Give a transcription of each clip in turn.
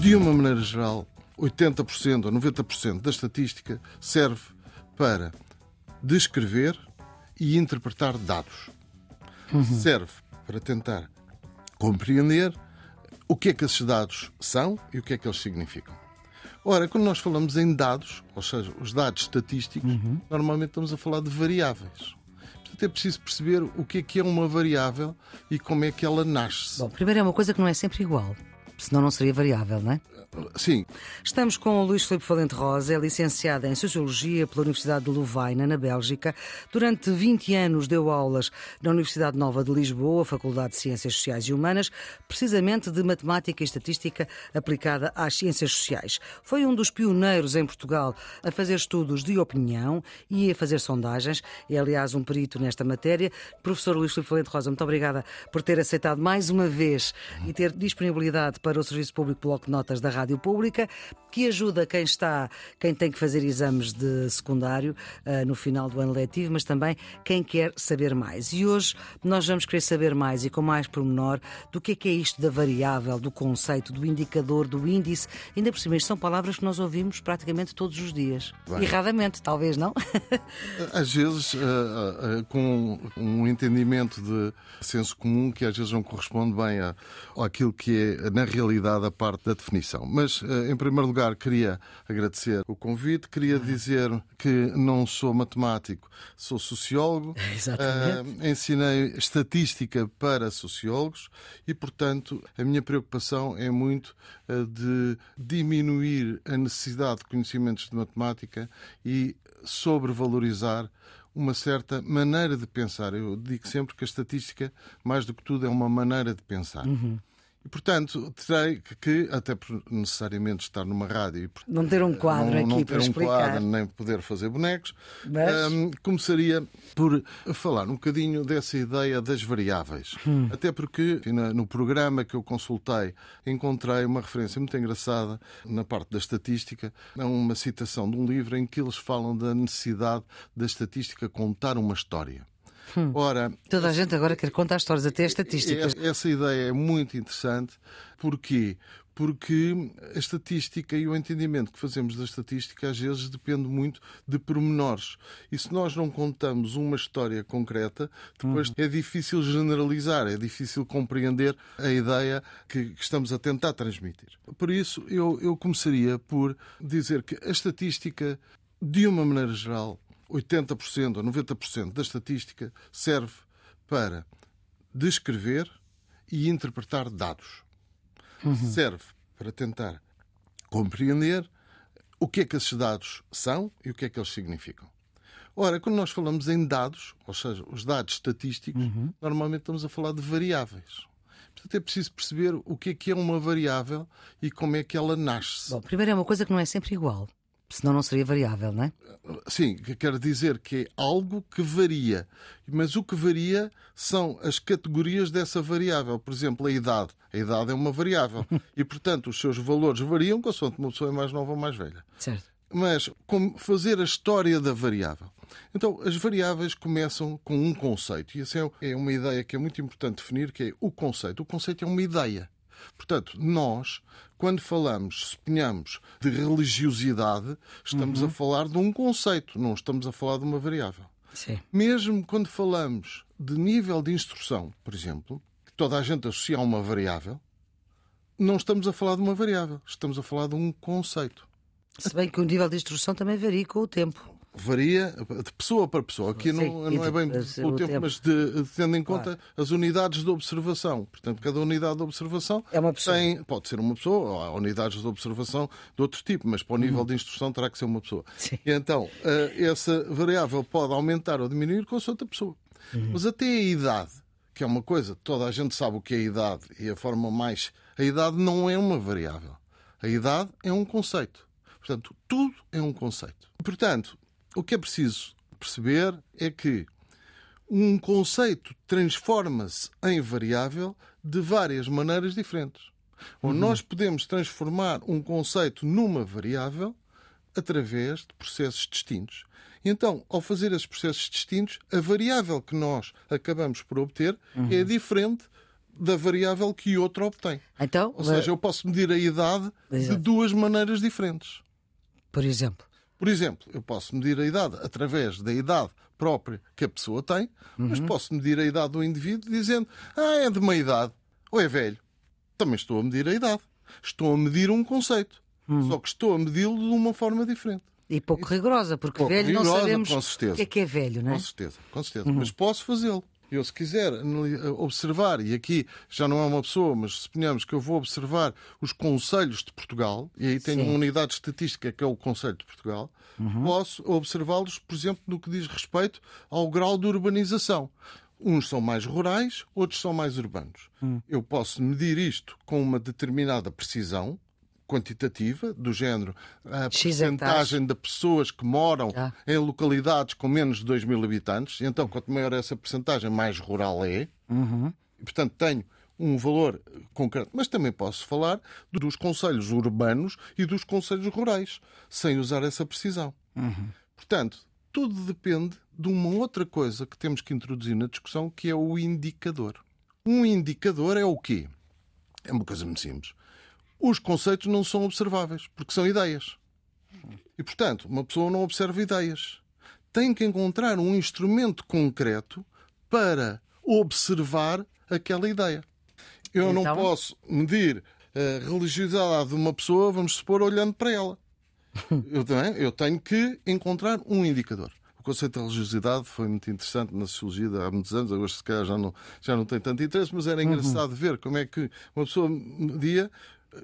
De uma maneira geral, 80% ou 90% da estatística serve para descrever e interpretar dados. Serve para tentar compreender o que é que esses dados são e o que é que eles significam. Ora, quando nós falamos em dados, ou seja, os dados estatísticos, normalmente estamos a falar de variáveis. Portanto, é preciso perceber o que é que é uma variável e como é que ela nasce. Bom, primeiro é uma coisa que não é sempre igual. Senão não seria variável, não é? Sim, Estamos com o Luís Filipe Valente Rosa, é licenciado em Sociologia pela Universidade de Louvaina, na Bélgica. Durante 20 anos deu aulas na Universidade Nova de Lisboa, Faculdade de Ciências Sociais e Humanas, precisamente de Matemática e Estatística aplicada às ciências sociais. Foi um dos pioneiros em Portugal a fazer estudos de opinião e a fazer sondagens. É, aliás, um perito nesta matéria. Professor Luís Filipe Valente Rosa, muito obrigada por ter aceitado mais uma vez e ter disponibilidade para o Serviço Público Bloco de Notas da Rádio Pública, que ajuda quem está, quem tem que fazer exames de secundário uh, no final do ano letivo, mas também quem quer saber mais. E hoje nós vamos querer saber mais e com mais pormenor do que é que é isto da variável, do conceito, do indicador, do índice. Ainda por cima, isto são palavras que nós ouvimos praticamente todos os dias. Bem. Erradamente, talvez, não? Às vezes, uh, uh, com um entendimento de senso comum que às vezes não corresponde bem a, àquilo que é, na realidade, a parte da definição. Mas, uh, em primeiro lugar, queria agradecer o convite, queria dizer que não sou matemático, sou sociólogo. Exatamente. ensinei estatística para sociólogos e, portanto, a minha preocupação é muito de diminuir a necessidade de conhecimentos de matemática e sobrevalorizar uma certa maneira de pensar. Eu digo sempre que a estatística, mais do que tudo, é uma maneira de pensar. Uhum. E, portanto, terei que, até por necessariamente estar numa rádio, e Não ter um quadro não, aqui não ter para um explicar. quadro, nem poder fazer bonecos, Mas- hum, começaria por falar um bocadinho dessa ideia das variáveis. Hum. Até porque no programa que eu consultei encontrei uma referência muito engraçada na parte da estatística, é uma citação de um livro em que eles falam da necessidade da estatística contar uma história. Hum. Ora, Toda a gente agora quer contar histórias, até estatísticas. essa- ideia é muito interessante. Porquê? Porque a estatística e o entendimento que fazemos da estatística às vezes depende muito de pormenores. E se nós não contamos uma história concreta, depois é difícil generalizar, é difícil compreender a ideia que que estamos a tentar transmitir. Por isso, eu, eu começaria por dizer que a estatística, de uma maneira geral, 80% ou 90% da estatística serve para descrever e interpretar dados. Serve para tentar compreender o que é que esses dados são e o que é que eles significam. Ora, quando nós falamos em dados, ou seja, os dados estatísticos, normalmente estamos a falar de variáveis. Portanto, é preciso perceber o que é que é uma variável e como é que ela nasce. Bom, primeiro é uma coisa que não é sempre igual. Senão não seria variável, não é? Sim, que quer dizer que é algo que varia. Mas o que varia são as categorias dessa variável. Por exemplo, a idade. A idade é uma variável. E, portanto, os seus valores variam consoante uma pessoa é mais nova ou mais velha. Certo. Mas como fazer a história da variável? Então, as variáveis começam com um conceito. E essa é uma ideia que é muito importante definir, que é o conceito. O conceito é uma ideia. Portanto, nós, quando falamos, suponhamos, de religiosidade, estamos a falar de um conceito, não estamos a falar de uma variável. Sim. Mesmo quando falamos de nível de instrução, por exemplo, que toda a gente associa a uma variável, não estamos a falar de uma variável, estamos a falar de um conceito. Se bem que o nível de instrução também varia com o tempo. Varia de pessoa para pessoa. Aqui Sim, não, não é de- bem de- o o tempo, tempo. mas de, tendo em conta as unidades de observação. Portanto, cada unidade de observação É uma pessoa. tem, pode ser uma pessoa, ou há unidades de observação de outro tipo, mas para o nível de instrução terá que ser uma pessoa. Uhum. Sim. E então, eh, essa variável pode aumentar ou diminuir com a outra pessoa. Uhum. Mas até a idade, que é uma coisa, toda a gente sabe o que é a idade e a forma mais. A idade não é uma variável. A idade é um conceito. Portanto, tudo é um conceito. Portanto, o que é preciso perceber é que um conceito transforma-se em variável de várias maneiras diferentes. Ou nós podemos transformar um conceito numa variável através de processos distintos. Então, ao fazer esses processos distintos, a variável que nós acabamos por obter uhum. é diferente da variável que outro obtém. Então, Ou seja, eu posso medir a idade Exato. de duas maneiras diferentes. Por exemplo? Por exemplo, eu posso medir a idade através da idade própria que a pessoa tem, uhum. mas posso medir a idade do indivíduo dizendo ah, é de meia idade ou é velho. Também estou a medir a idade. Estou a medir um conceito. Uhum. Só que estou a medi-lo de uma forma diferente. E pouco rigorosa, porque pouco velho rigorosa, não sabemos o que é que é velho, não é? Com certeza, com certeza. Uhum. Mas posso fazê-lo. Eu, se quiser observar, e aqui já não é uma pessoa, mas suponhamos que eu vou observar os conselhos de Portugal, e aí tenho Sim. uma unidade estatística que é o Conselho de Portugal, uhum. posso observá-los, por exemplo, no que diz respeito ao grau de urbanização. Uns são mais rurais, outros são mais urbanos. Hum. Eu posso medir isto com uma determinada precisão, quantitativa, do género a porcentagem de pessoas que moram ah. em localidades com menos de 2 mil habitantes. Então, quanto maior essa porcentagem, mais rural é. Uhum. E, portanto, tenho um valor concreto. Mas também posso falar dos conselhos urbanos e dos conselhos rurais, sem usar essa precisão. Uhum. Portanto, tudo depende de uma outra coisa que temos que introduzir na discussão, que é o indicador. Um indicador é o quê? É uma coisa muito simples os conceitos não são observáveis, porque são ideias. E, portanto, uma pessoa não observa ideias. Tem que encontrar um instrumento concreto para observar aquela ideia. Eu então... não posso medir a religiosidade de uma pessoa, vamos supor, olhando para ela. Eu, eu tenho que encontrar um indicador. O conceito de religiosidade foi muito interessante na sociologia há muitos anos, agora se calhar já não, já não tem tanto interesse, mas era engraçado uhum. ver como é que uma pessoa media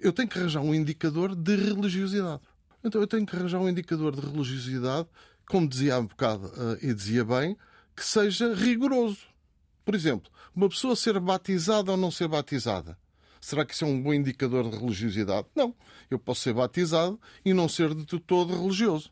eu tenho que arranjar um indicador de religiosidade. Então eu tenho que arranjar um indicador de religiosidade, como dizia há um bocado uh, e dizia bem, que seja rigoroso. Por exemplo, uma pessoa ser batizada ou não ser batizada. Será que isso é um bom indicador de religiosidade? Não. Eu posso ser batizado e não ser de todo religioso.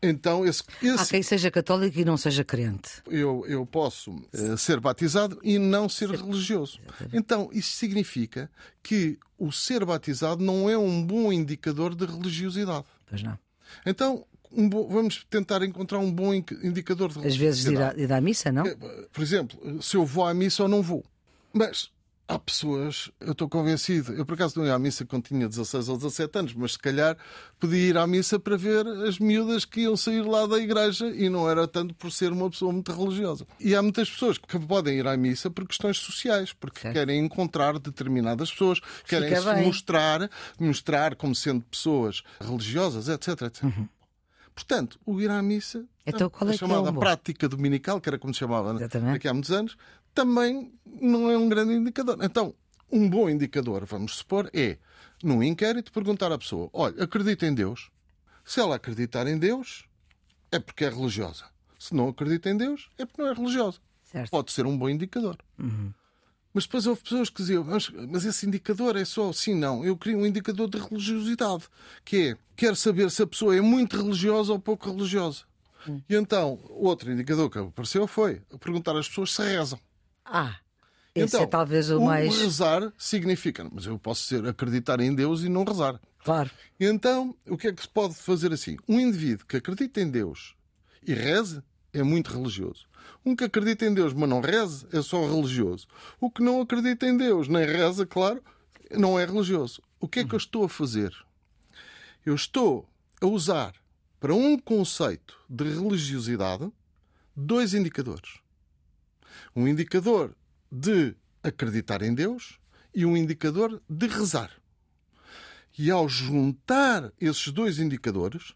Então, esse, esse... Há quem seja católico e não seja crente. Eu, eu posso uh, ser batizado e não ser, ser... religioso. Exatamente. Então, isso significa que o ser batizado não é um bom indicador de religiosidade. Pois não. Então, um bom, vamos tentar encontrar um bom indicador de religiosidade. Às vezes ir à, ir à missa, não? Eh, por exemplo, se eu vou à missa ou não vou. Mas há pessoas, eu estou convencido, eu por acaso não ia à missa quando tinha 16 ou 17 anos, mas se calhar podia ir à missa para ver as miúdas que iam sair lá da igreja e não era tanto por ser uma pessoa muito religiosa. E há muitas pessoas que podem ir à missa por questões sociais, porque certo. querem encontrar determinadas pessoas, querem se mostrar, mostrar como sendo pessoas religiosas, etc. etc. Uhum. Portanto, o ir à missa, então, a, é, é chamada é prática dominical, que era como se chamava né? aqui há muitos anos, também não é um grande indicador. Então, um bom indicador, vamos supor, é, num inquérito, perguntar à pessoa: olha, acredita em Deus? Se ela acreditar em Deus, é porque é religiosa. Se não acredita em Deus, é porque não é religiosa. Certo. Pode ser um bom indicador. Uhum. Mas depois houve pessoas que diziam, mas, mas, esse indicador é só sim, não. Eu queria um indicador de religiosidade, que é, quero saber se a pessoa é muito religiosa ou pouco religiosa. Hum. E então, outro indicador que apareceu foi perguntar às pessoas se rezam. Ah, esse é então, é talvez o, o mais. rezar significa, mas eu posso ser acreditar em Deus e não rezar. Claro. Então, o que é que se pode fazer assim? Um indivíduo que acredita em Deus e reze é muito religioso. Um que acredita em Deus, mas não reze, é só religioso. O que não acredita em Deus, nem reza, claro, não é religioso. O que é que eu estou a fazer? Eu estou a usar para um conceito de religiosidade dois indicadores um indicador de acreditar em Deus e um indicador de rezar. E ao juntar esses dois indicadores,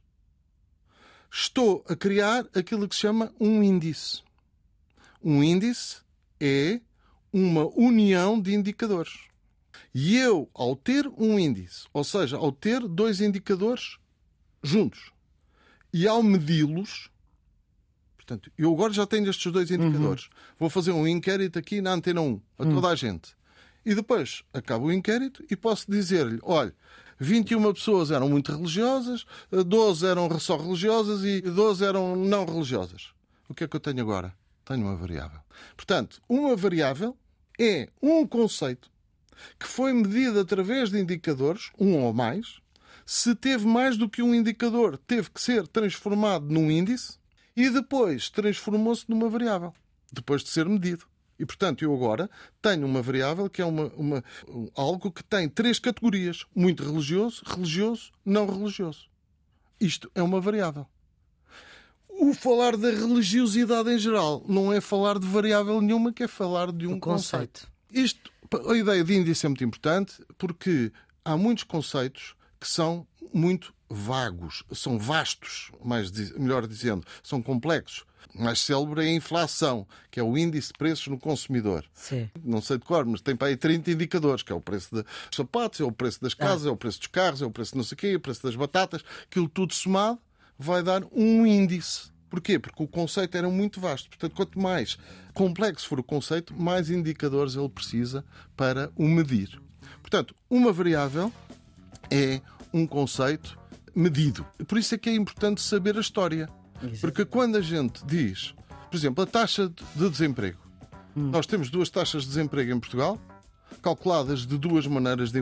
estou a criar aquilo que se chama um índice. Um índice é uma união de indicadores. E eu, ao ter um índice, ou seja, ao ter dois indicadores juntos, e ao medi-los, Portanto, eu agora já tenho estes dois indicadores. Uhum. Vou fazer um inquérito aqui na Antena 1 a toda a gente. E depois acabo o inquérito e posso dizer-lhe: olha, 21 pessoas eram muito religiosas, 12 eram só religiosas e 12 eram não religiosas. O que é que eu tenho agora? Tenho uma variável. Portanto, uma variável é um conceito que foi medido através de indicadores, um ou mais. Se teve mais do que um indicador, teve que ser transformado num índice e depois transformou-se numa variável, depois de ser medido. E, portanto, eu agora tenho uma variável que é uma, uma, algo que tem três categorias: muito religioso, religioso, não religioso. Isto é uma variável. O falar da religiosidade em geral não é falar de variável nenhuma, que é falar de um conceito. conceito. Isto, a ideia de índice é muito importante porque há muitos conceitos que são muito vagos, são vastos, mais, melhor dizendo, são complexos. Mais célebre é a inflação, que é o índice de preços no consumidor. Sim. Não sei de cor, mas tem para aí 30 indicadores, que é o preço dos sapatos, é o preço das casas, ah. é o preço dos carros, é o preço de não sei o quê, é o preço das batatas. Aquilo tudo somado vai dar um índice. Porquê? Porque o conceito era muito vasto. Portanto, quanto mais complexo for o conceito, mais indicadores ele precisa para o medir. Portanto, uma variável é um conceito medido. Por isso é que é importante saber a história. Porque quando a gente diz, por exemplo, a taxa de desemprego, hum. nós temos duas taxas de desemprego em Portugal, calculadas de duas maneiras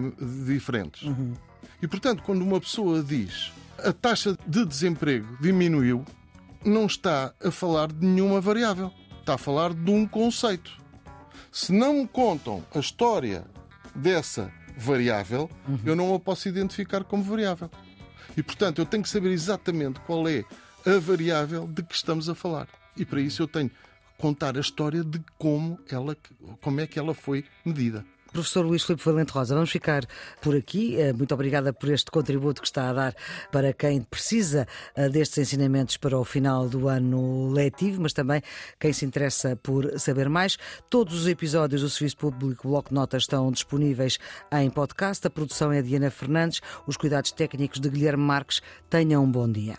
diferentes. Uhum. E, portanto, quando uma pessoa diz a taxa de desemprego diminuiu, não está a falar de nenhuma variável. Está a falar de um conceito. Se não me contam a história dessa variável, uhum. eu não a posso identificar como variável. E, portanto, eu tenho que saber exatamente qual é a variável de que estamos a falar. E para isso eu tenho que contar a história de como, ela, como é que ela foi medida. Professor Luís Filipe Valente Rosa, vamos ficar por aqui. Eh, muito obrigada por este contributo que está a dar para quem precisa eh, destes ensinamentos para o final do ano letivo, mas também quem se interessa por saber mais. Todos os episódios do Serviço Público Bloco Notas estão disponíveis em podcast. A produção é de Ana Fernandes, os cuidados técnicos de Guilherme Marques. Tenham um bom dia.